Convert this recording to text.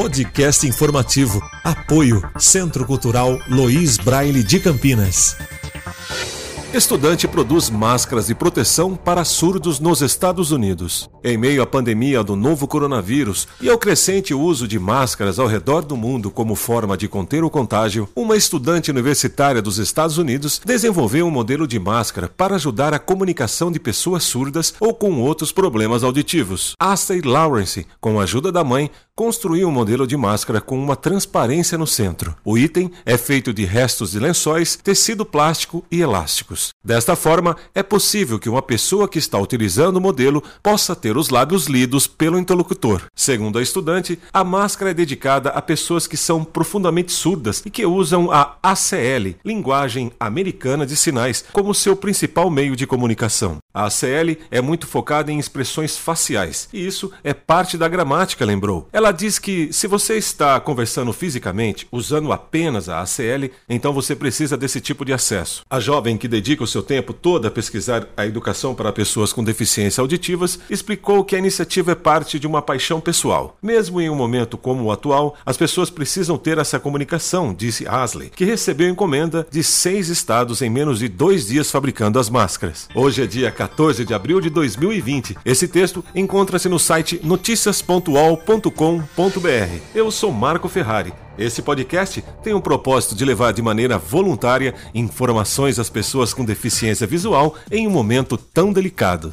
Podcast informativo. Apoio Centro Cultural Loís Braille de Campinas. Estudante produz máscaras de proteção para surdos nos Estados Unidos. Em meio à pandemia do novo coronavírus e ao crescente uso de máscaras ao redor do mundo como forma de conter o contágio, uma estudante universitária dos Estados Unidos desenvolveu um modelo de máscara para ajudar a comunicação de pessoas surdas ou com outros problemas auditivos. Astrid Lawrence, com a ajuda da mãe, construiu um modelo de máscara com uma transparência no centro. O item é feito de restos de lençóis, tecido plástico e elásticos. Desta forma, é possível que uma pessoa que está utilizando o modelo possa ter os lábios lidos pelo interlocutor. Segundo a estudante, a máscara é dedicada a pessoas que são profundamente surdas e que usam a ACL, linguagem americana de sinais, como seu principal meio de comunicação. A ACL é muito focada em expressões faciais, e isso é parte da gramática, lembrou. Ela diz que se você está conversando fisicamente usando apenas a ACL, então você precisa desse tipo de acesso. A jovem que dedica o seu tempo todo a pesquisar a educação para pessoas com deficiência auditivas explicou que a iniciativa é parte de uma paixão pessoal. Mesmo em um momento como o atual, as pessoas precisam ter essa comunicação, disse Asley, que recebeu encomenda de seis estados em menos de dois dias fabricando as máscaras. Hoje é dia 14 de abril de 2020. Esse texto encontra-se no site noticias.ual.com.br. Eu sou Marco Ferrari. Esse podcast tem o propósito de levar de maneira voluntária informações às pessoas com deficiência visual em um momento tão delicado.